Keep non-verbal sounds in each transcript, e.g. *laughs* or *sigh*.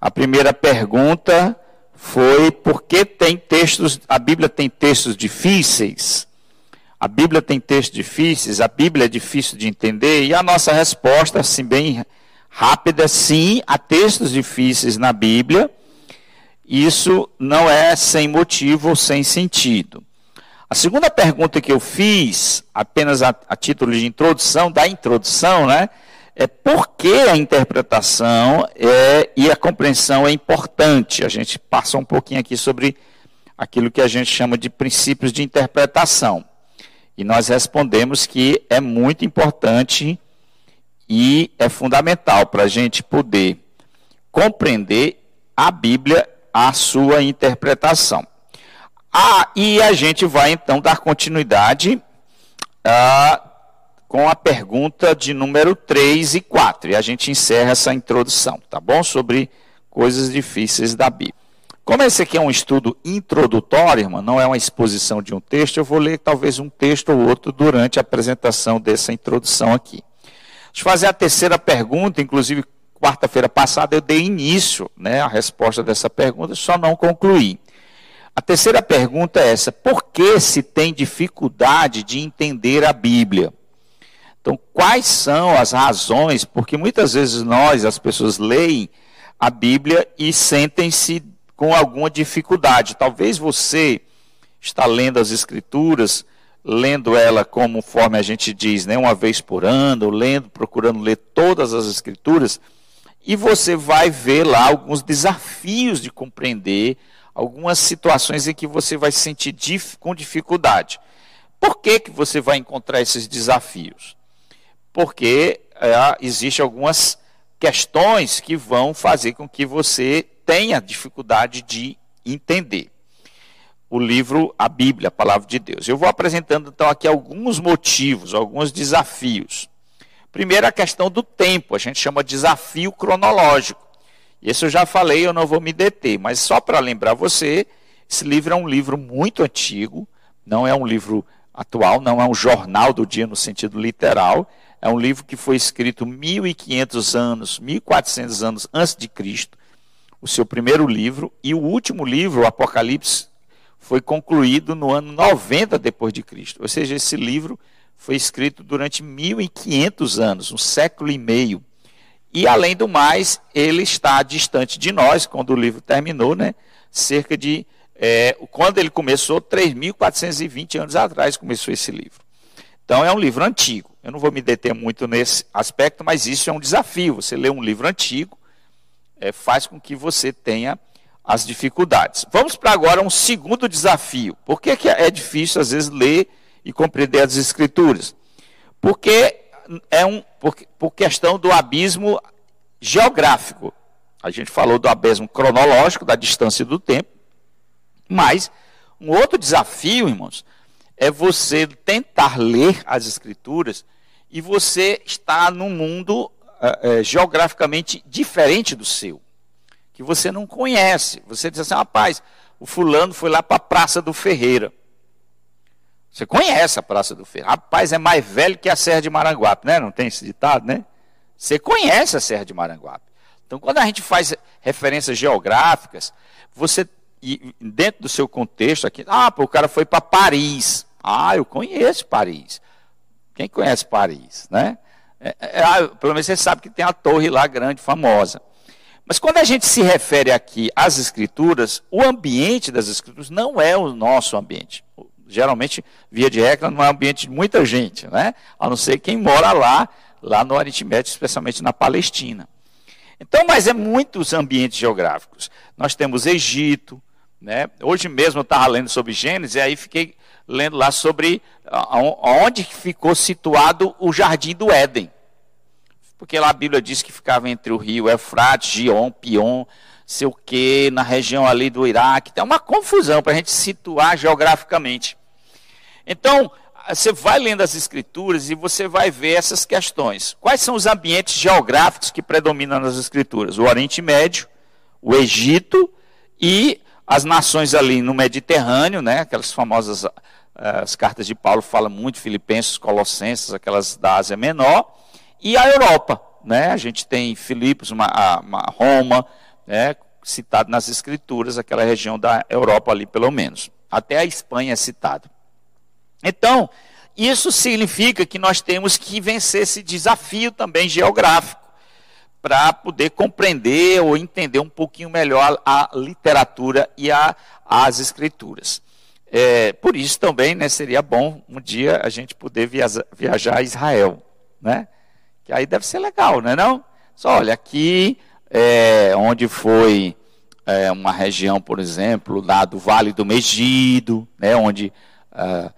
A primeira pergunta foi por que tem textos, a Bíblia tem textos difíceis? A Bíblia tem textos difíceis, a Bíblia é difícil de entender, e a nossa resposta, assim, bem rápida, sim, há textos difíceis na Bíblia, isso não é sem motivo ou sem sentido. A segunda pergunta que eu fiz, apenas a, a título de introdução, da introdução, né? É por que a interpretação é, e a compreensão é importante. A gente passa um pouquinho aqui sobre aquilo que a gente chama de princípios de interpretação. E nós respondemos que é muito importante e é fundamental para a gente poder compreender a Bíblia, a sua interpretação. Ah, e a gente vai então dar continuidade a com a pergunta de número 3 e 4. E a gente encerra essa introdução, tá bom? Sobre coisas difíceis da Bíblia. Como esse aqui é um estudo introdutório, irmão, não é uma exposição de um texto, eu vou ler talvez um texto ou outro durante a apresentação dessa introdução aqui. Deixa eu fazer a terceira pergunta, inclusive quarta-feira passada eu dei início né, à resposta dessa pergunta, só não concluí. A terceira pergunta é essa: por que se tem dificuldade de entender a Bíblia? Então, quais são as razões? Porque muitas vezes nós, as pessoas, leem a Bíblia e sentem-se com alguma dificuldade. Talvez você está lendo as Escrituras, lendo ela conforme a gente diz, né, uma vez por ano, lendo, procurando ler todas as Escrituras, e você vai ver lá alguns desafios de compreender, algumas situações em que você vai se sentir dif com dificuldade. Por que, que você vai encontrar esses desafios? Porque é, existem algumas questões que vão fazer com que você tenha dificuldade de entender o livro, a Bíblia, a palavra de Deus. Eu vou apresentando então aqui alguns motivos, alguns desafios. Primeiro, a questão do tempo, a gente chama de desafio cronológico. Esse eu já falei, eu não vou me deter, mas só para lembrar você, esse livro é um livro muito antigo, não é um livro atual, não é um jornal do dia no sentido literal, é um livro que foi escrito 1500 anos, 1400 anos antes de Cristo, o seu primeiro livro, e o último livro, o Apocalipse, foi concluído no ano 90 depois de Cristo. Ou seja, esse livro foi escrito durante 1500 anos, um século e meio. E além do mais, ele está distante de nós quando o livro terminou, né? Cerca de é, quando ele começou, 3.420 anos atrás começou esse livro. Então é um livro antigo. Eu não vou me deter muito nesse aspecto, mas isso é um desafio. Você lê um livro antigo, é, faz com que você tenha as dificuldades. Vamos para agora um segundo desafio. Por que, que é difícil, às vezes, ler e compreender as escrituras? Porque é um, por, por questão do abismo geográfico. A gente falou do abismo cronológico, da distância do tempo. Mas um outro desafio, irmãos, é você tentar ler as escrituras e você está num mundo é, geograficamente diferente do seu, que você não conhece. Você diz assim, rapaz, o fulano foi lá para a Praça do Ferreira. Você conhece a Praça do Ferreira. Rapaz, é mais velho que a Serra de Maranguape, né? Não tem esse ditado, né? Você conhece a Serra de Maranguape. Então, quando a gente faz referências geográficas, você, dentro do seu contexto aqui, ah, pô, o cara foi para Paris. Ah, eu conheço Paris. Quem conhece Paris, né? É, é, é, pelo menos você sabe que tem a torre lá grande, famosa. Mas quando a gente se refere aqui às escrituras, o ambiente das escrituras não é o nosso ambiente. Geralmente, via de regra, não é um ambiente de muita gente, né? A não ser quem mora lá, lá no Oriente Médio, especialmente na Palestina. Então, mas é muitos ambientes geográficos. Nós temos Egito, né? Hoje mesmo eu estava lendo sobre Gênesis, e aí fiquei lendo lá sobre onde ficou situado o jardim do Éden. Porque lá a Bíblia diz que ficava entre o rio Eufrates, Gion, Pion, sei o quê, na região ali do Iraque. Tem uma confusão para a gente situar geograficamente. Então, você vai lendo as escrituras e você vai ver essas questões. Quais são os ambientes geográficos que predominam nas escrituras? O Oriente Médio, o Egito e as nações ali no Mediterrâneo, né, aquelas famosas as cartas de Paulo falam muito, Filipenses, Colossenses, aquelas da Ásia Menor, e a Europa. Né? A gente tem Filipos, uma, uma Roma, né, citado nas escrituras, aquela região da Europa ali, pelo menos. Até a Espanha é citado. Então, isso significa que nós temos que vencer esse desafio também geográfico para poder compreender ou entender um pouquinho melhor a literatura e a, as escrituras. É, por isso também né, seria bom um dia a gente poder viaja, viajar a Israel, né? Que aí deve ser legal, não é não? Só olha, aqui é, onde foi é, uma região, por exemplo, lá do Vale do Megido, né, onde uh,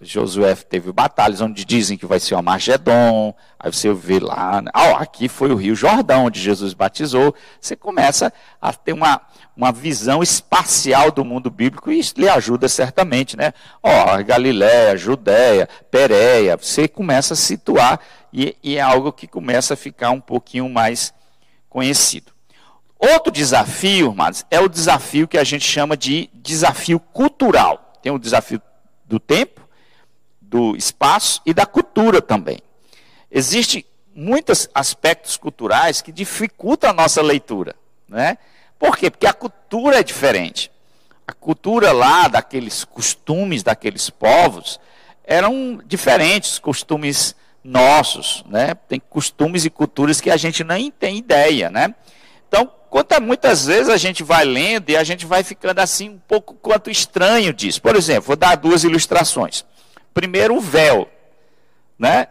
Josué teve batalhas, onde dizem que vai ser o Armagedon, aí você vê lá, ah, aqui foi o Rio Jordão, onde Jesus batizou, você começa a ter uma, uma visão espacial do mundo bíblico, e isso lhe ajuda certamente, né? Ó, Galiléia, Judéia, Pérea, você começa a situar, e, e é algo que começa a ficar um pouquinho mais conhecido. Outro desafio, irmãos, é o desafio que a gente chama de desafio cultural. Tem o desafio do tempo, do espaço e da cultura também. Existem muitos aspectos culturais que dificultam a nossa leitura. Né? Por quê? Porque a cultura é diferente. A cultura lá, daqueles costumes daqueles povos, eram diferentes, costumes nossos, né? Tem costumes e culturas que a gente nem tem ideia, né? Então, quanto muitas vezes a gente vai lendo e a gente vai ficando assim um pouco quanto estranho disso. Por exemplo, vou dar duas ilustrações. Primeiro, o véu, né?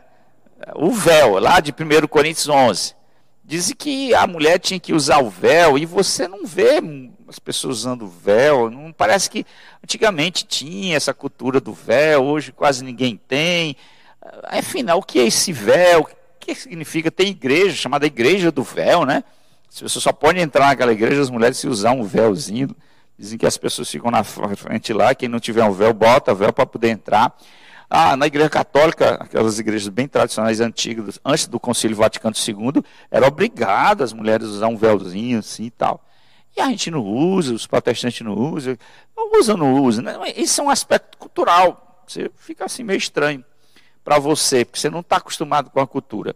O véu, lá de 1 Coríntios 11. Diz que a mulher tinha que usar o véu e você não vê as pessoas usando véu. Não parece que antigamente tinha essa cultura do véu, hoje quase ninguém tem. Afinal, o que é esse véu? O que significa? Tem igreja chamada Igreja do Véu, né? Se você só pode entrar naquela igreja, as mulheres se usar um véuzinho. Dizem que as pessoas ficam na frente lá, quem não tiver um véu, bota véu para poder entrar. Ah, na igreja católica, aquelas igrejas bem tradicionais antigas, antes do Concílio Vaticano II, era obrigado as mulheres a usar um véuzinho assim e tal. E a gente não usa, os protestantes não usam, não usam, não usam. Né? Isso é um aspecto cultural. Você fica assim meio estranho para você, porque você não está acostumado com a cultura.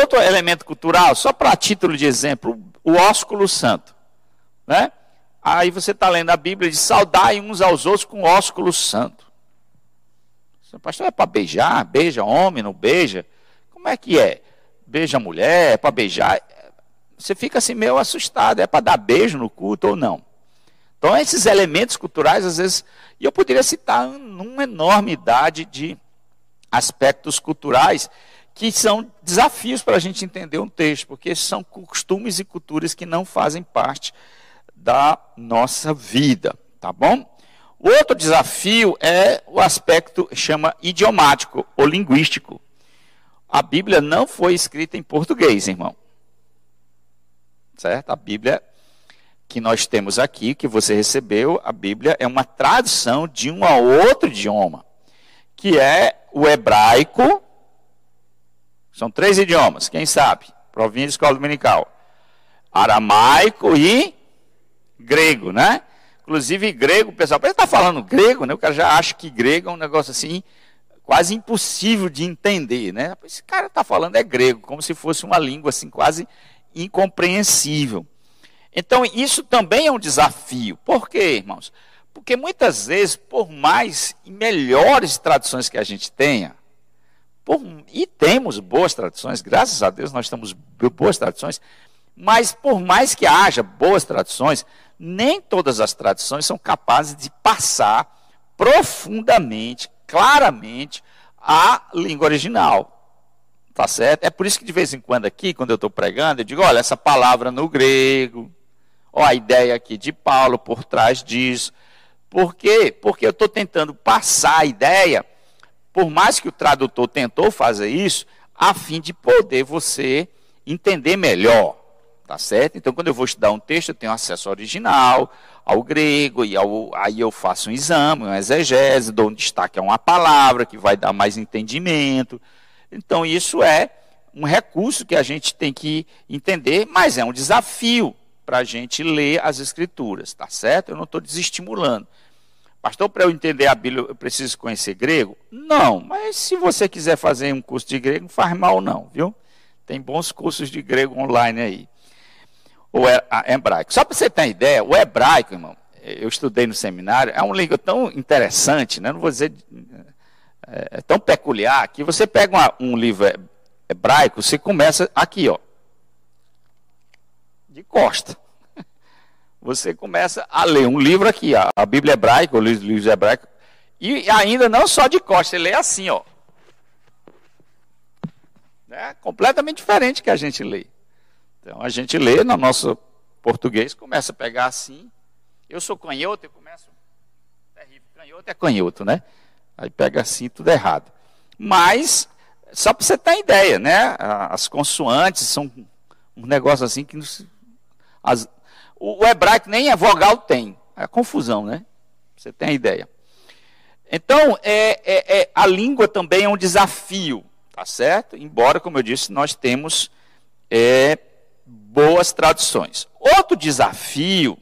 Outro elemento cultural, só para título de exemplo, o ósculo santo. Né? Aí você está lendo a Bíblia de saudai uns aos outros com ósculo santo. O pastor é para beijar, beija homem, não beija. Como é que é? Beija mulher, é para beijar. Você fica assim meio assustado, é para dar beijo no culto ou não? Então, esses elementos culturais, às vezes, e eu poderia citar uma enormidade de aspectos culturais que são desafios para a gente entender um texto, porque são costumes e culturas que não fazem parte da nossa vida, tá bom? O outro desafio é o aspecto chama idiomático ou linguístico. A Bíblia não foi escrita em português, irmão. Certo? A Bíblia que nós temos aqui, que você recebeu, a Bíblia é uma tradução de um a outro idioma, que é o hebraico são três idiomas, quem sabe? Provinha de escola dominical. Aramaico e grego, né? Inclusive, grego, pessoal, está falando grego, né? O cara já acha que grego é um negócio assim, quase impossível de entender, né? Esse cara está falando é grego, como se fosse uma língua assim, quase incompreensível. Então, isso também é um desafio. Por quê, irmãos? Porque muitas vezes, por mais e melhores traduções que a gente tenha, por, e temos boas tradições, graças a Deus nós temos boas tradições, mas por mais que haja boas tradições, nem todas as tradições são capazes de passar profundamente, claramente, a língua original. Tá certo? É por isso que de vez em quando aqui, quando eu estou pregando, eu digo, olha, essa palavra no grego, ó, a ideia aqui de Paulo por trás disso. Por quê? Porque eu estou tentando passar a ideia por mais que o tradutor tentou fazer isso, a fim de poder você entender melhor, tá certo? Então, quando eu vou estudar um texto, eu tenho acesso original, ao grego, e ao, aí eu faço um exame, um exegese, dou um destaque a uma palavra que vai dar mais entendimento. Então, isso é um recurso que a gente tem que entender, mas é um desafio para a gente ler as escrituras, tá certo? Eu não estou desestimulando. Pastor, para eu entender a Bíblia, eu preciso conhecer grego? Não, mas se você quiser fazer um curso de grego, não faz mal não, viu? Tem bons cursos de grego online aí. o hebraico. Só para você ter uma ideia, o hebraico, irmão, eu estudei no seminário, é uma língua tão interessante, né? não vou dizer é, é tão peculiar, que você pega uma, um livro hebraico, você começa aqui, ó, de costa. Você começa a ler um livro aqui, a, a Bíblia hebraica, o livro, livro hebraico, e ainda não só de costa, você lê assim, ó. É completamente diferente que a gente lê. Então a gente lê no nosso português, começa a pegar assim. Eu sou canhoto, eu começo. Terrível, canhoto é canhoto, né? Aí pega assim, tudo errado. Mas, só para você ter ideia, né? As consoantes são um negócio assim que. As, o, o hebraico nem a vogal tem. É confusão, né? Você tem a ideia. Então, é, é, é, a língua também é um desafio, tá certo? Embora, como eu disse, nós temos é, boas traduções. Outro desafio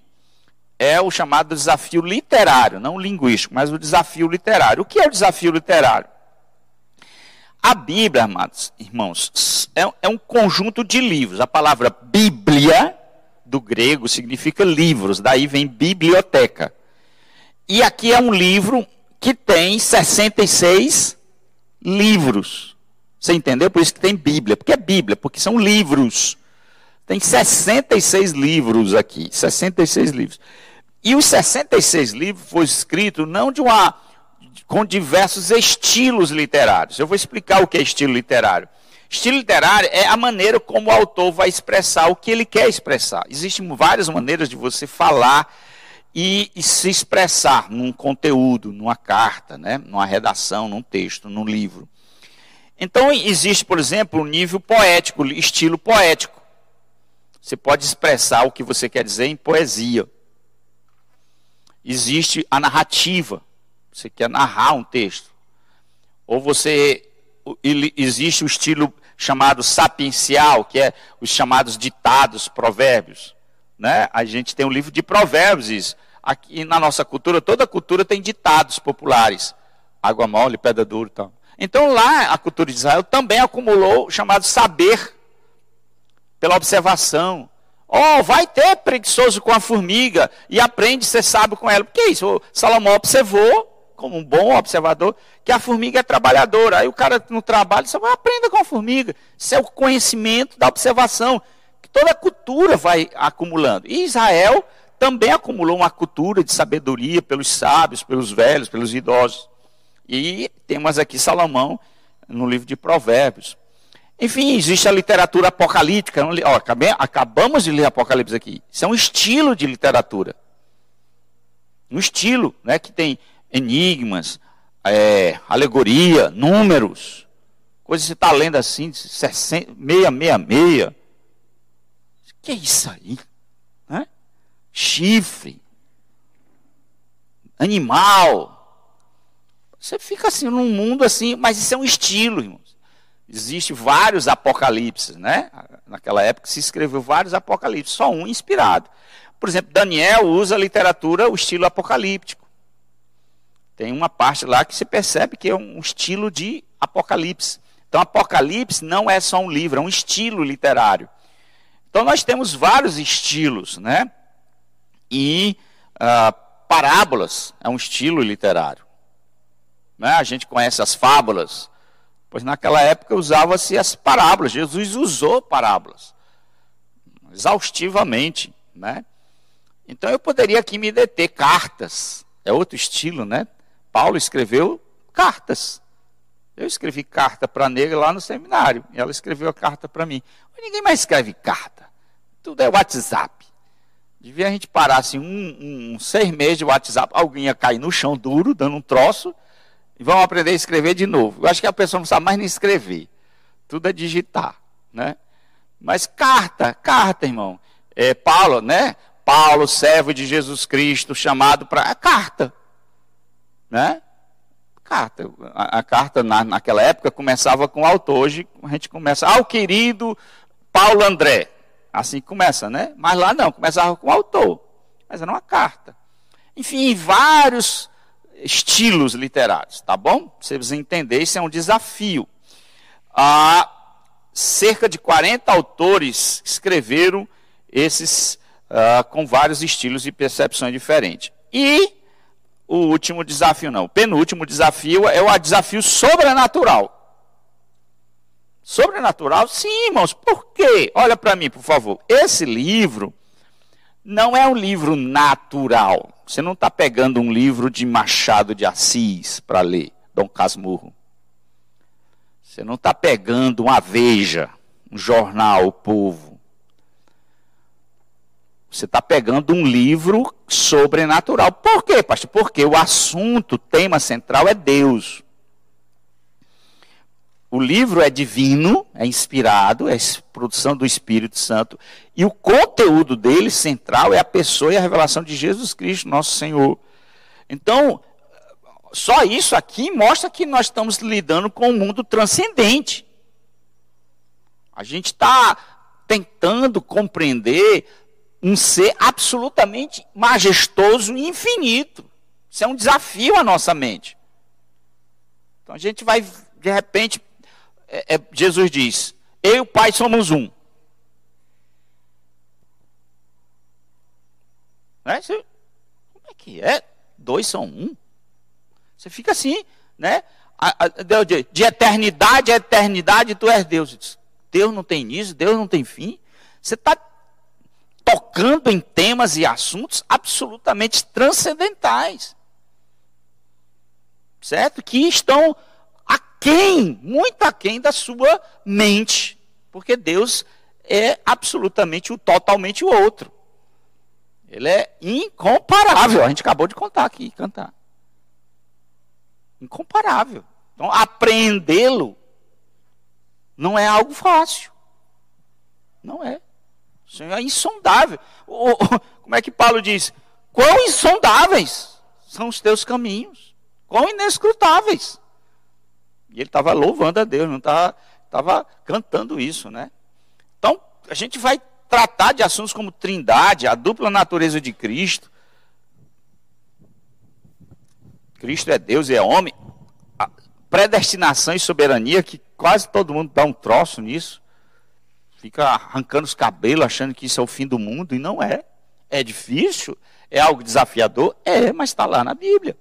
é o chamado desafio literário, não linguístico, mas o desafio literário. O que é o desafio literário? A Bíblia, amados irmãos, é, é um conjunto de livros. A palavra Bíblia, do grego, significa livros, daí vem biblioteca. E aqui é um livro que tem 66 livros. Você entendeu? Por isso que tem Bíblia. Porque é Bíblia, porque são livros. Tem 66 livros aqui. 66 livros. E os 66 livros foram escritos não de uma com diversos estilos literários. Eu vou explicar o que é estilo literário. Estilo literário é a maneira como o autor vai expressar o que ele quer expressar. Existem várias maneiras de você falar e, e se expressar num conteúdo, numa carta, né? numa redação, num texto, num livro. Então, existe, por exemplo, o um nível poético, estilo poético. Você pode expressar o que você quer dizer em poesia existe a narrativa. Você quer narrar um texto. Ou você existe o estilo chamado sapiencial, que é os chamados ditados, provérbios. Né? A gente tem um livro de provérbios. Isso. Aqui na nossa cultura, toda cultura tem ditados populares. Água mole, pedra dura e tal. Então lá a cultura de Israel também acumulou o chamado saber pela observação, Oh, vai ter preguiçoso com a formiga e aprende ser sábio com ela. Porque é isso? O Salomão observou, como um bom observador, que a formiga é trabalhadora. Aí o cara no trabalho só vai aprenda com a formiga. Isso é o conhecimento da observação que toda a cultura vai acumulando. E Israel também acumulou uma cultura de sabedoria pelos sábios, pelos velhos, pelos idosos. E temos aqui Salomão no livro de Provérbios. Enfim, existe a literatura apocalíptica. Ó, acabamos de ler Apocalipse aqui. Isso é um estilo de literatura. Um estilo né, que tem enigmas, é, alegoria, números. Coisas que você está lendo assim, 666. O que é isso aí? Né? Chifre. Animal. Você fica assim num mundo assim, mas isso é um estilo, irmão. Existem vários apocalipses, né? Naquela época se escreveu vários apocalipses, só um inspirado. Por exemplo, Daniel usa a literatura, o estilo apocalíptico. Tem uma parte lá que se percebe que é um estilo de apocalipse. Então, Apocalipse não é só um livro, é um estilo literário. Então, nós temos vários estilos, né? E uh, parábolas é um estilo literário. Né? A gente conhece as fábulas, Pois naquela época usava-se as parábolas. Jesus usou parábolas exaustivamente, né? Então eu poderia aqui me deter cartas. É outro estilo, né? Paulo escreveu cartas. Eu escrevi carta para a negra lá no seminário. E ela escreveu a carta para mim. Mas ninguém mais escreve carta. Tudo é WhatsApp. Devia a gente parar assim, um, um, seis meses de WhatsApp, alguém ia cair no chão duro, dando um troço, e vão aprender a escrever de novo. Eu acho que a pessoa não sabe mais nem escrever. Tudo é digitar, né? Mas carta, carta, irmão. É, Paulo, né? Paulo, servo de Jesus Cristo, chamado para. É carta. Né? Carta. A, a carta na, naquela época começava com o autor. Hoje a gente começa. Ah, o querido Paulo André. Assim começa, né? Mas lá não, começava com o autor. Mas era uma carta. Enfim, vários estilos literários, tá bom? Para vocês entenderem, isso é um desafio. Ah, cerca de 40 autores escreveram esses uh, com vários estilos e percepções diferentes. E o último desafio, não, o penúltimo desafio é o desafio sobrenatural. Sobrenatural? Sim, irmãos. Por quê? Olha para mim, por favor. Esse livro não é um livro natural. Você não está pegando um livro de Machado de Assis para ler, Dom Casmurro. Você não está pegando uma Veja, um jornal, o Povo. Você está pegando um livro sobrenatural. Por quê, pastor? Porque o assunto, o tema central é Deus. O livro é divino, é inspirado, é produção do Espírito Santo. E o conteúdo dele central é a pessoa e a revelação de Jesus Cristo, nosso Senhor. Então, só isso aqui mostra que nós estamos lidando com um mundo transcendente. A gente está tentando compreender um ser absolutamente majestoso e infinito. Isso é um desafio à nossa mente. Então a gente vai, de repente, é, é, Jesus diz: Eu e o Pai somos um. Né? Como é que é? Dois são um? Você fica assim, né? De eternidade a eternidade, tu és Deus. Deus não tem início, Deus não tem fim. Você está tocando em temas e assuntos absolutamente transcendentais. Certo? Que estão aquém, muito aquém da sua mente. Porque Deus é absolutamente o totalmente o outro. Ele é incomparável. A gente acabou de contar aqui, cantar. Incomparável. Então, apreendê-lo não é algo fácil. Não é. O Senhor é insondável. O, como é que Paulo diz? Quão insondáveis são os teus caminhos. Quão inescrutáveis. E ele estava louvando a Deus, não estava, estava cantando isso, né? Então, a gente vai tratar de assuntos como trindade, a dupla natureza de Cristo. Cristo é Deus e é homem. A predestinação e soberania, que quase todo mundo dá um troço nisso. Fica arrancando os cabelos, achando que isso é o fim do mundo, e não é. É difícil, é algo desafiador? É, mas está lá na Bíblia.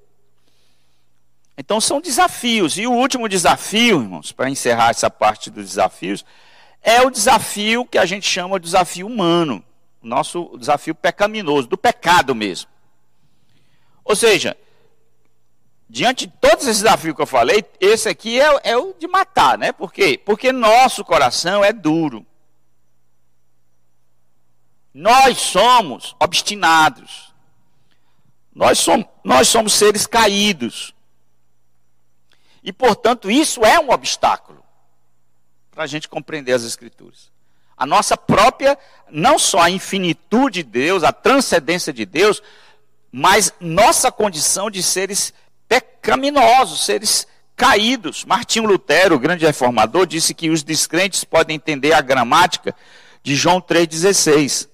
Então são desafios. E o último desafio, irmãos, para encerrar essa parte dos desafios, é o desafio que a gente chama de desafio humano. O nosso desafio pecaminoso, do pecado mesmo. Ou seja, diante de todos esses desafios que eu falei, esse aqui é, é o de matar, né? Por quê? Porque nosso coração é duro. Nós somos obstinados. Nós somos, nós somos seres caídos. E, portanto, isso é um obstáculo para a gente compreender as Escrituras. A nossa própria, não só a infinitude de Deus, a transcendência de Deus, mas nossa condição de seres pecaminosos, seres caídos. Martinho Lutero, o grande reformador, disse que os descrentes podem entender a gramática de João 3,16,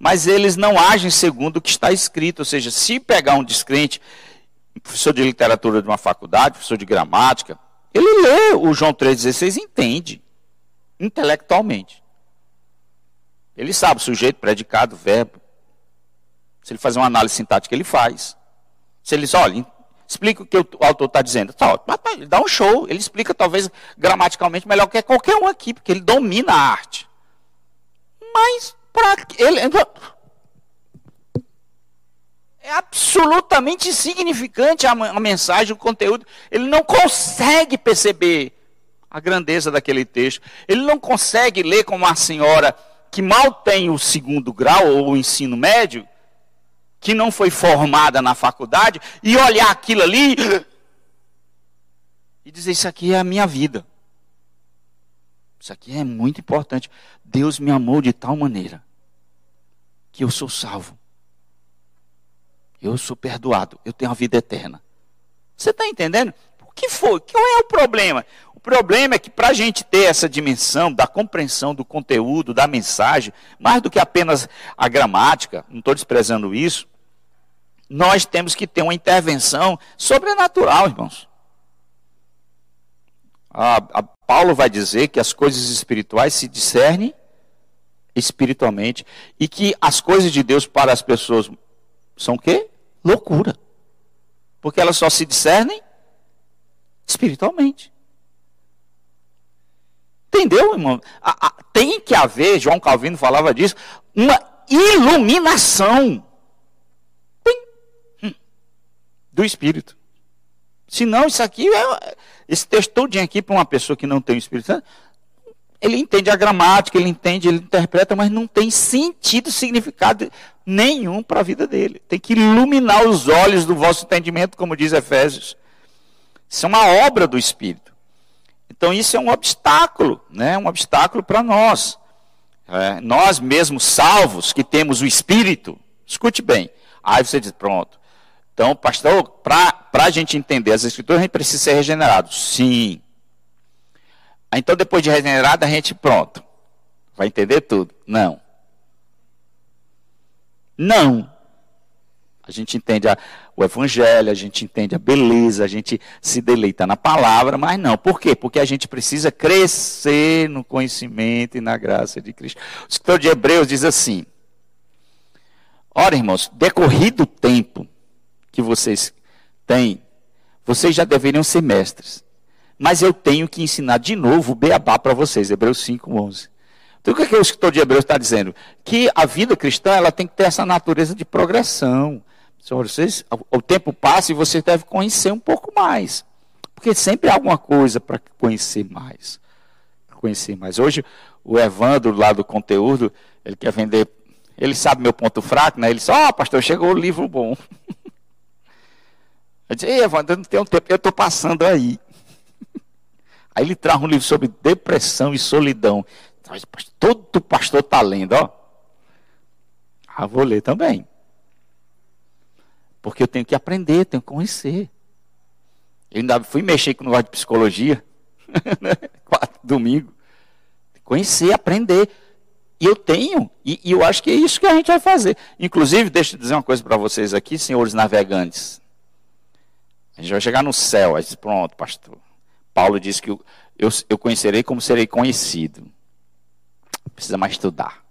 mas eles não agem segundo o que está escrito. Ou seja, se pegar um descrente professor de literatura de uma faculdade, professor de gramática, ele lê o João 3,16 e entende, intelectualmente. Ele sabe sujeito, predicado, verbo. Se ele fazer uma análise sintática, ele faz. Se ele diz, olha, explica o que o autor está dizendo. Tá, ele dá um show, ele explica talvez gramaticalmente melhor que qualquer um aqui, porque ele domina a arte. Mas, para ele, é absolutamente insignificante a, a mensagem, o conteúdo. Ele não consegue perceber a grandeza daquele texto. Ele não consegue ler como uma senhora que mal tem o segundo grau ou o ensino médio, que não foi formada na faculdade, e olhar aquilo ali e dizer: Isso aqui é a minha vida. Isso aqui é muito importante. Deus me amou de tal maneira que eu sou salvo. Eu sou perdoado, eu tenho a vida eterna. Você está entendendo? O que foi? Qual é o problema? O problema é que para a gente ter essa dimensão da compreensão do conteúdo, da mensagem, mais do que apenas a gramática, não estou desprezando isso, nós temos que ter uma intervenção sobrenatural, irmãos. A, a Paulo vai dizer que as coisas espirituais se discernem espiritualmente e que as coisas de Deus para as pessoas são o quê? Loucura. Porque elas só se discernem espiritualmente. Entendeu, irmão? tem que haver, João Calvino falava disso, uma iluminação hum, do Espírito. Senão, isso aqui, é, esse texto todinho aqui para uma pessoa que não tem o Espírito Santo, ele entende a gramática, ele entende, ele interpreta, mas não tem sentido, significado nenhum para a vida dele. Tem que iluminar os olhos do vosso entendimento, como diz Efésios. Isso é uma obra do Espírito. Então isso é um obstáculo, né? Um obstáculo para nós. É, nós mesmos salvos que temos o Espírito, escute bem. Aí você diz, pronto. Então, pastor, para a gente entender as Escrituras, a gente precisa ser regenerado. Sim. Então, depois de regenerado, a gente, pronto, vai entender tudo. Não. Não. A gente entende a, o evangelho, a gente entende a beleza, a gente se deleita na palavra, mas não. Por quê? Porque a gente precisa crescer no conhecimento e na graça de Cristo. O escritor de Hebreus diz assim: Ora, irmãos, decorrido o tempo que vocês têm, vocês já deveriam ser mestres mas eu tenho que ensinar de novo o beabá para vocês, Hebreus 5, 11. Então, o que, é que o escritor de Hebreus está dizendo? Que a vida cristã ela tem que ter essa natureza de progressão. Senhor, vocês, o tempo passa e você deve conhecer um pouco mais. Porque sempre há alguma coisa para conhecer mais. Conhecer mais. Hoje, o Evandro, lá do conteúdo, ele quer vender. Ele sabe meu ponto fraco, né? Ele disse: Ó, oh, pastor, chegou o livro bom. *laughs* Eu disse: Ei, Evandro, não tem um tempo, eu estou passando aí. *laughs* Aí ele traz um livro sobre depressão e solidão. Todo pastor está lendo, ó. Ah, vou ler também. Porque eu tenho que aprender, tenho que conhecer. Eu ainda fui mexer com o negócio de psicologia. *laughs* Né? Domingo. Conhecer, aprender. E eu tenho. E, e, eu acho que é isso que a gente vai fazer. Inclusive, deixa eu dizer uma coisa para vocês aqui, senhores navegantes. A gente vai chegar no céu. Aí diz, pronto, pastor. Paulo diz que eu, eu, conhecerei como serei conhecido. Precisa mais estudar.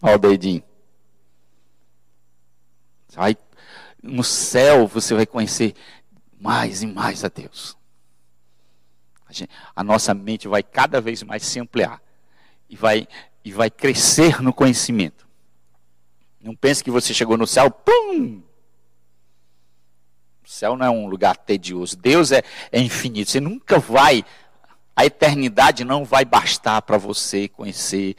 Olha o dedinho. No céu você vai conhecer mais e mais a Deus. A, gente, a nossa mente vai cada vez mais se ampliar e vai, e vai crescer no conhecimento. Não pense que você chegou no céu, pum, o céu não é um lugar tedioso. Deus é, é infinito. Você nunca vai, a eternidade não vai bastar para você conhecer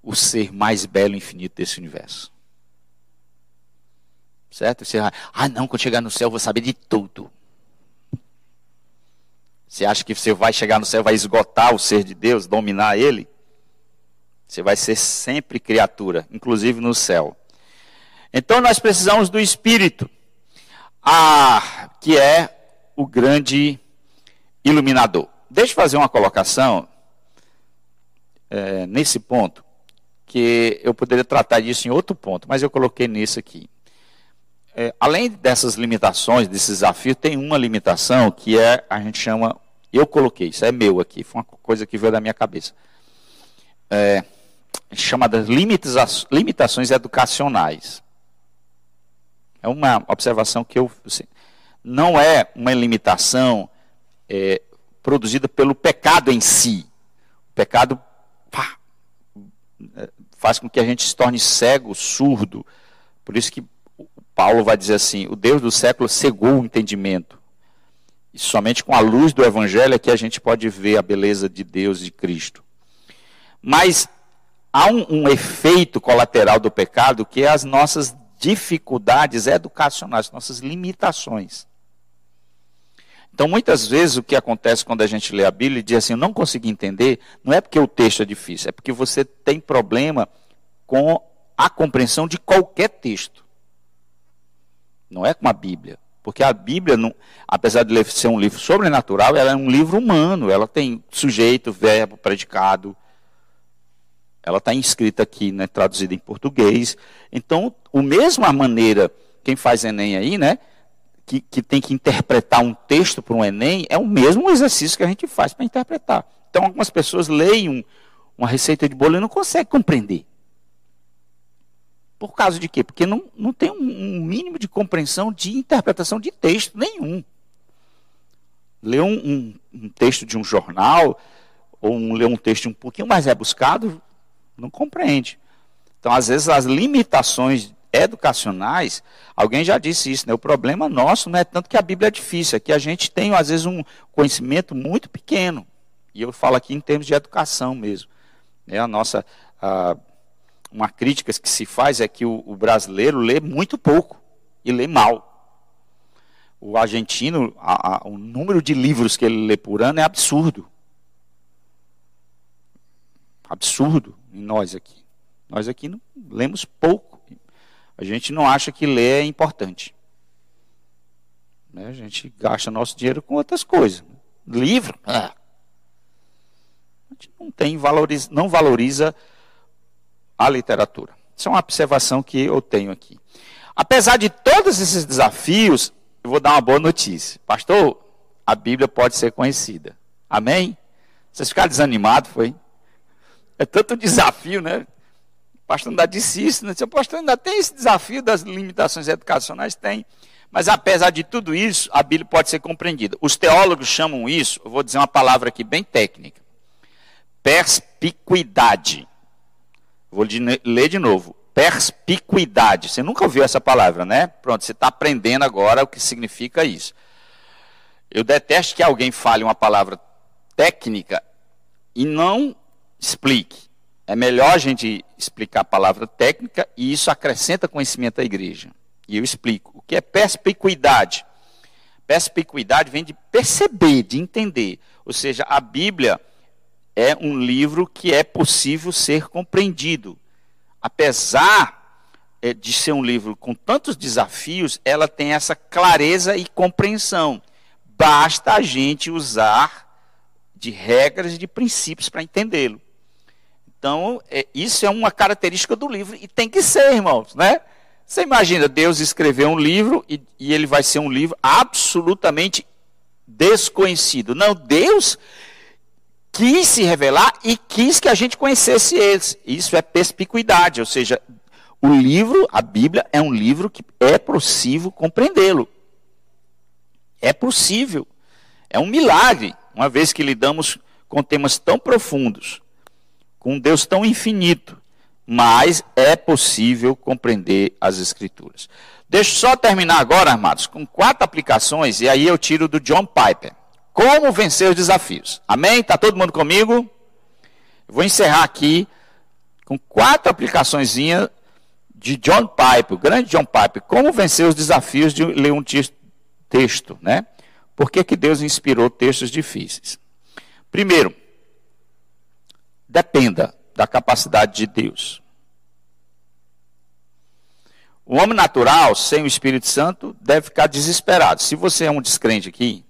o ser mais belo e infinito desse universo. Certo? Você vai, ah, não, quando chegar no céu eu vou saber de tudo. Você acha que você vai chegar no céu, vai esgotar o ser de Deus, dominar ele? Você vai ser sempre criatura, inclusive no céu. Então nós precisamos do Espírito que é o grande iluminador. Deixa eu fazer uma colocação é, nesse ponto, que eu poderia tratar disso em outro ponto, mas eu coloquei nisso aqui. É, além dessas limitações, desses desafios, tem uma limitação que é, a gente chama, eu coloquei, isso é meu aqui, foi uma coisa que veio da minha cabeça. É, chamadas limitações educacionais. É uma observação que eu. Assim, não é uma limitação é, produzida pelo pecado em si. O pecado pá, é, faz com que a gente se torne cego, surdo. Por isso que Paulo vai dizer assim: o Deus do século cegou o entendimento. E somente com a luz do Evangelho é que a gente pode ver a beleza de Deus e de Cristo. Mas há um, um efeito colateral do pecado que é as nossas dificuldades educacionais, nossas limitações. Então, muitas vezes, o que acontece quando a gente lê a Bíblia e diz assim, não consegui entender, não é porque o texto é difícil, é porque você tem problema com a compreensão de qualquer texto. Não é com a Bíblia. Porque a Bíblia, não, apesar de ser um livro sobrenatural, ela é um livro humano. Ela tem sujeito, verbo, predicado, ela está inscrita aqui, né, traduzida em português. Então, a mesma maneira, quem faz Enem aí, né, que, que tem que interpretar um texto para um Enem, é o mesmo exercício que a gente faz para interpretar. Então, algumas pessoas leem um, uma receita de bolo e não conseguem compreender. Por causa de quê? Porque não, não tem um, um mínimo de compreensão de interpretação de texto nenhum. Ler um, um, um texto de um jornal, ou um, ler um texto um pouquinho mais rebuscado, não compreende. Então, às vezes, as limitações educacionais, alguém já disse isso, né? O problema nosso não é tanto que a Bíblia é difícil, é que a gente tem, às vezes, um conhecimento muito pequeno. E eu falo aqui em termos de educação mesmo. É a nossa. A, uma crítica que se faz é que o, o brasileiro lê muito pouco e lê mal. O argentino, a, a, o número de livros que ele lê por ano é absurdo. Absurdo em nós aqui. Nós aqui não, lemos pouco. A gente não acha que ler é importante. Né? A gente gasta nosso dinheiro com outras coisas. Livro, é. a gente não tem valoriza, não valoriza a literatura. Isso é uma observação que eu tenho aqui. Apesar de todos esses desafios, eu vou dar uma boa notícia. Pastor, a Bíblia pode ser conhecida. Amém? Vocês ficaram desanimados, foi? É tanto desafio, né? O pastor ainda disse isso, né? O pastor ainda tem esse desafio das limitações educacionais? Tem. Mas apesar de tudo isso, a Bíblia pode ser compreendida. Os teólogos chamam isso, eu vou dizer uma palavra aqui bem técnica: perspicuidade. Vou ler de novo. Perspicuidade. Você nunca ouviu essa palavra, né? Pronto, você está aprendendo agora o que significa isso. Eu detesto que alguém fale uma palavra técnica e não explique. É melhor a gente explicar a palavra técnica e isso acrescenta conhecimento à igreja. E eu explico. O que é perspicuidade? Perspicuidade vem de perceber, de entender. Ou seja, a Bíblia é um livro que é possível ser compreendido. Apesar é, de ser um livro com tantos desafios, ela tem essa clareza e compreensão. Basta a gente usar de regras e de princípios para entendê-lo. Então, é, isso é uma característica do livro e tem que ser, irmãos, né? Você imagina Deus escrever um livro e, e ele vai ser um livro absolutamente desconhecido. Não, Deus quis se revelar e quis que a gente conhecesse eles. Isso é perspicuidade, ou seja, o livro, a Bíblia, é um livro que é possível compreendê-lo. É possível. É um milagre, uma vez que lidamos com temas tão profundos, com um Deus tão infinito, mas é possível compreender as Escrituras. Deixa eu só terminar agora, amados, com quatro aplicações, e aí eu tiro do John Piper. Como vencer os desafios. Amém? Está todo mundo comigo? Vou encerrar aqui com quatro aplicações de John Pipe, o grande John Pipe. Como vencer os desafios de ler um texto, né? Por que, que Deus inspirou textos difíceis? Primeiro, dependa da capacidade de Deus. O homem natural, sem o Espírito Santo, deve ficar desesperado. Se você é um descrente aqui,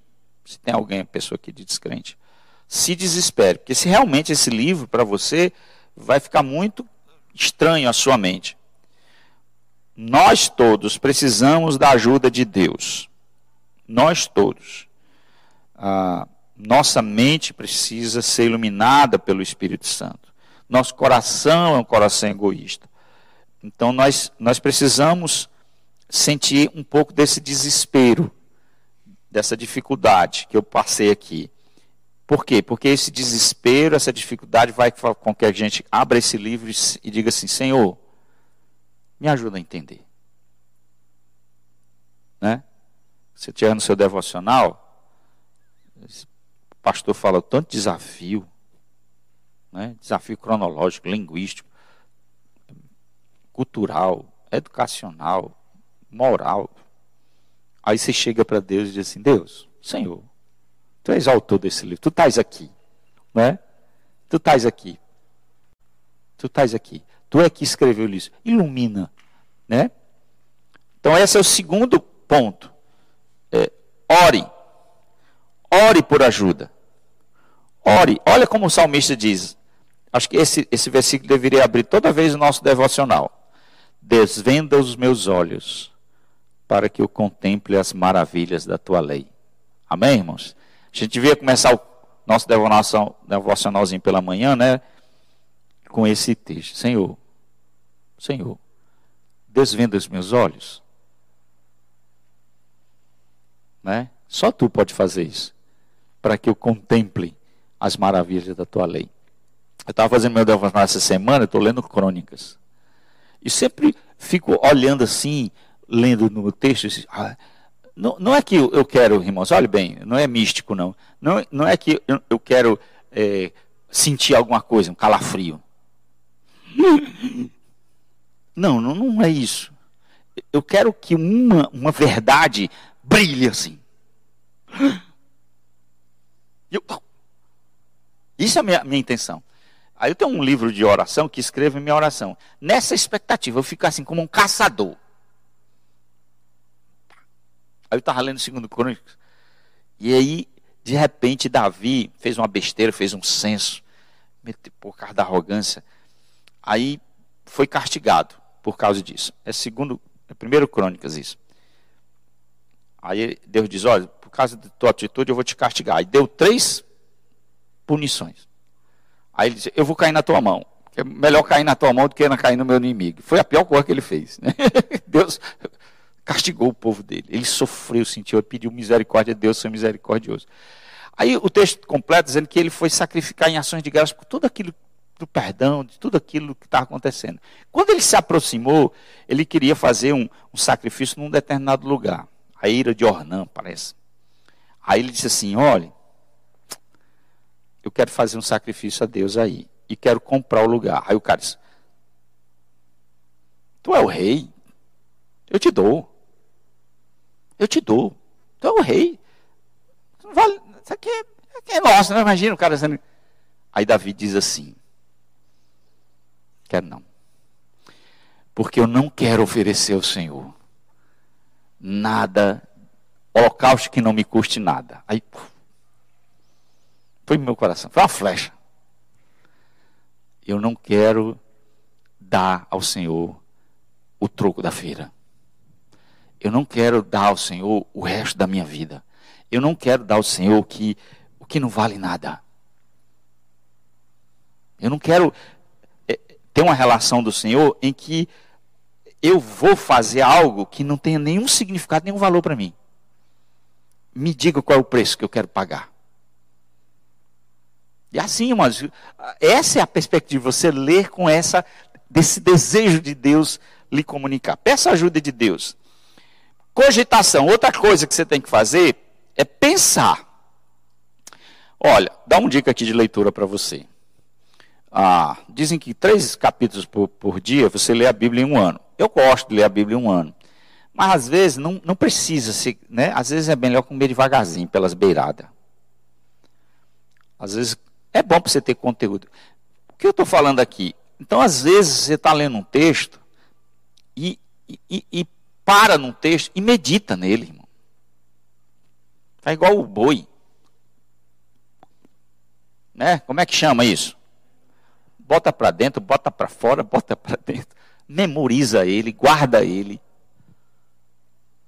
se tem alguém, pessoa aqui de descrente, se desespere, porque se realmente esse livro para você vai ficar muito estranho à sua mente. Nós todos precisamos da ajuda de Deus. Nós todos. Ah, nossa mente precisa ser iluminada pelo Espírito Santo. Nosso coração é um coração egoísta. Então nós, nós precisamos sentir um pouco desse desespero dessa dificuldade que eu passei aqui. Por quê? Porque esse desespero, essa dificuldade vai com que a gente abra esse livro e diga assim: Senhor, me ajuda a entender. Né? Você tiver no seu devocional, o pastor fala tanto desafio, né? desafio cronológico, linguístico, cultural, educacional, moral. Aí você chega para Deus e diz assim: Deus, Senhor, tu és autor desse livro, tu estás aqui, não é? Tu estás aqui. Tu estás aqui. Tu é que escreveu isso. Ilumina, né? Então esse é o segundo ponto. É, ore. Ore por ajuda. Ore. Olha como o salmista diz. Acho que esse, esse versículo deveria abrir toda vez o nosso devocional. Desvenda os meus olhos para que eu contemple as maravilhas da tua lei. Amém, irmãos? A gente devia começar o, nosso devocionalzinho pela manhã, né? Com esse texto. Senhor, Senhor, desvenda os meus olhos. Né? Só tu pode fazer isso, para que eu contemple as maravilhas da tua lei. Eu estava fazendo meu devocional essa semana, estou lendo crônicas. E sempre fico olhando assim, lendo no texto, assim, ah, não, não, é que eu quero, irmãos, olhe bem, não é místico, não. Não, não é que eu, eu quero é, sentir alguma coisa, um calafrio. Não, não, não é isso. Eu quero que uma, uma verdade brilhe assim. Eu, isso é a minha, minha intenção. Aí eu tenho um livro de oração que escrevo minha oração. Nessa expectativa, eu fico assim como um caçador. Aí eu estava lendo o segundo Crônicas. E aí, de repente, Davi fez uma besteira, fez um censo. Por causa da arrogância. Aí foi castigado por causa disso. É segundo, é primeiro Crônicas isso. Aí Deus diz, olha, por causa da tua atitude eu vou te castigar. Aí deu três punições. Aí ele disse: Eu vou cair na tua mão. É melhor cair na tua mão do que cair no meu inimigo. Foi a pior coisa que ele fez. Né? *laughs* Deus castigou o povo dele. Ele sofreu, sentiu, pediu misericórdia. Deus foi misericordioso. Aí o texto completo dizendo que ele foi sacrificar em ações de graça por tudo aquilo do perdão, de tudo aquilo que estava acontecendo. Quando ele se aproximou, ele queria fazer um, um sacrifício num determinado lugar. A ira de Ornã, parece. Aí ele disse assim: olha, eu quero fazer um sacrifício a Deus aí. E quero comprar o lugar. Aí o cara disse: Tu é o rei. Eu te dou. Eu te dou. Tu é o rei. Vale, isso aqui é, é nosso, não imagina o cara dizendo. Aí Davi diz assim: Quero não. Porque eu não quero oferecer ao Senhor nada, holocausto que não me custe nada. Aí, foi no meu coração, foi uma flecha. Eu não quero dar ao Senhor o troco da feira. Eu não quero dar ao Senhor o resto da minha vida. Eu não quero dar ao Senhor o que, o que não vale nada. Eu não quero eh, ter uma relação do Senhor em que eu vou fazer algo que não tenha nenhum significado, nenhum valor para mim. Me diga qual é o preço que eu quero pagar. E assim, irmãos, essa é a perspectiva, você ler com essa desse desejo de Deus lhe comunicar. Peça ajuda de Deus. Cogitação, outra coisa que você tem que fazer é pensar. Olha, dá uma dica aqui de leitura para você. Ah, dizem que três capítulos por, por, dia você lê a Bíblia em um ano. Eu gosto de ler a Bíblia em um ano. Mas às vezes não, não precisa, ser, né? Às vezes é melhor comer devagarzinho, pelas beiradas. Às vezes é bom para você ter conteúdo. O que eu estou falando aqui? Então, às vezes, você está lendo um texto e, e, e, para num texto e medita nele, irmão. É igual o boi. Né? Como é que chama isso? Bota para dentro, bota para fora, *laughs* bota para dentro. Memoriza ele, guarda ele.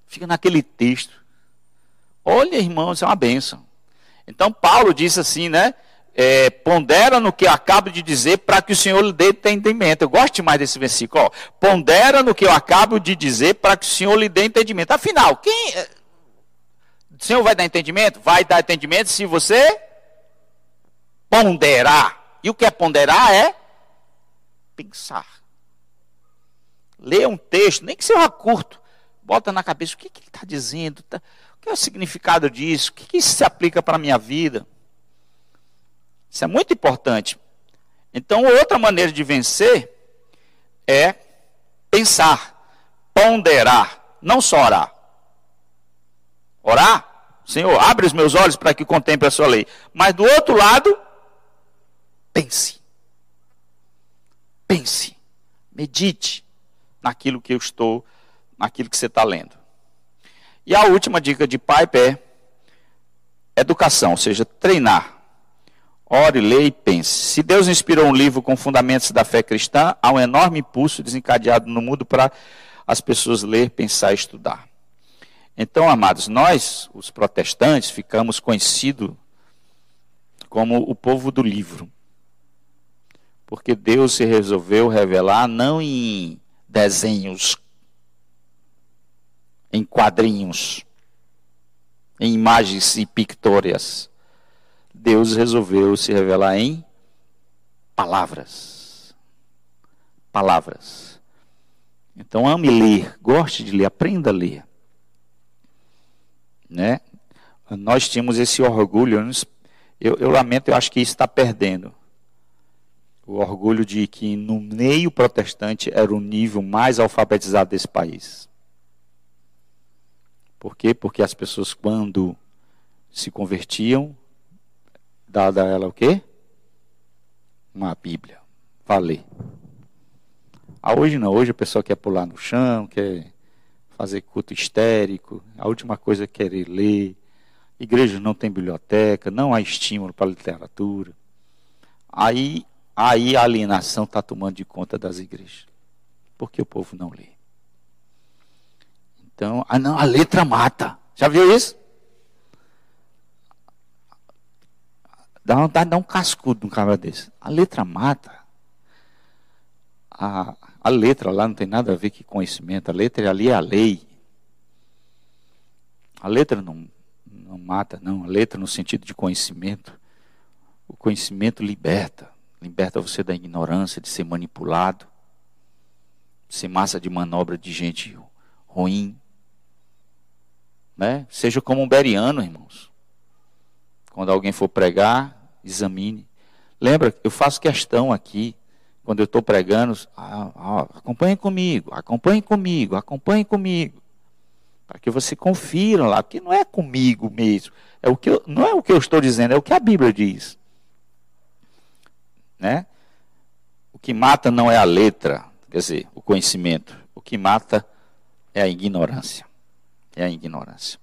Fica naquele texto. Olha, irmão, isso é uma benção. Então, Paulo disse assim, né? É, pondera no que eu acabo de dizer para que o Senhor lhe dê entendimento. Eu gosto demais desse versículo. Ó. Pondera no que eu acabo de dizer para que o Senhor lhe dê entendimento. Afinal, quem. É, o Senhor vai dar entendimento? Vai dar entendimento se você ponderar. E o que é ponderar é pensar. Leia um texto, nem que seja curto. Bota na cabeça o que, que ele está dizendo. Tá, o que é o significado disso? O que, que isso se aplica para a minha vida? Isso é muito importante. Então, outra maneira de vencer é pensar, ponderar, não só orar. Orar, Senhor, abre os meus olhos para que contemple a sua lei. Mas do outro lado, pense. Pense. Medite naquilo que eu estou, naquilo que você está lendo. E a última dica de pai é educação, ou seja, treinar. Ore, leia e pense. Se Deus inspirou um livro com fundamentos da fé cristã, há um enorme impulso desencadeado no mundo para as pessoas ler, pensar e estudar. Então, amados, nós, os protestantes, ficamos conhecidos como o povo do livro. Porque Deus se resolveu revelar não em desenhos, em quadrinhos, em imagens e pictórias. Deus resolveu se revelar em palavras. Palavras. Então ame ler, goste de ler, aprenda a ler. Né? Nós tínhamos esse orgulho, eu, eu lamento, eu acho que está perdendo. O orgulho de que no meio protestante era o nível mais alfabetizado desse país. Por quê? Porque as pessoas, quando se convertiam, dada a ela o quê? Uma Bíblia. Valer. Ah, hoje não, hoje a pessoa quer pular no chão, quer fazer culto histérico, a última coisa é querer ler. Igreja não tem biblioteca, não há estímulo para a literatura. Aí, aí a alienação está tomando de conta das igrejas. Porque o povo não lê. Então, ah não, a letra mata. Já viu isso? Dá vontade de dar um cascudo num cara desse. A letra mata. A, a letra lá não tem nada a ver com conhecimento. A letra ali é a lei. A letra não, não mata, não. A letra no sentido de conhecimento. O conhecimento liberta. Liberta você da ignorância, de ser manipulado, de ser massa de manobra de gente ruim. Né? Seja como um beriano, irmãos. Quando alguém for pregar, examine. Lembra, eu faço questão aqui, quando eu estou pregando, ah, ah, acompanhe comigo, acompanhe comigo, acompanhe comigo. Para que você confira lá, porque não é comigo mesmo. É o que eu, não é o que eu estou dizendo, é o que a Bíblia diz. Né? O que mata não é a letra, quer dizer, o conhecimento. O que mata é a ignorância é a ignorância.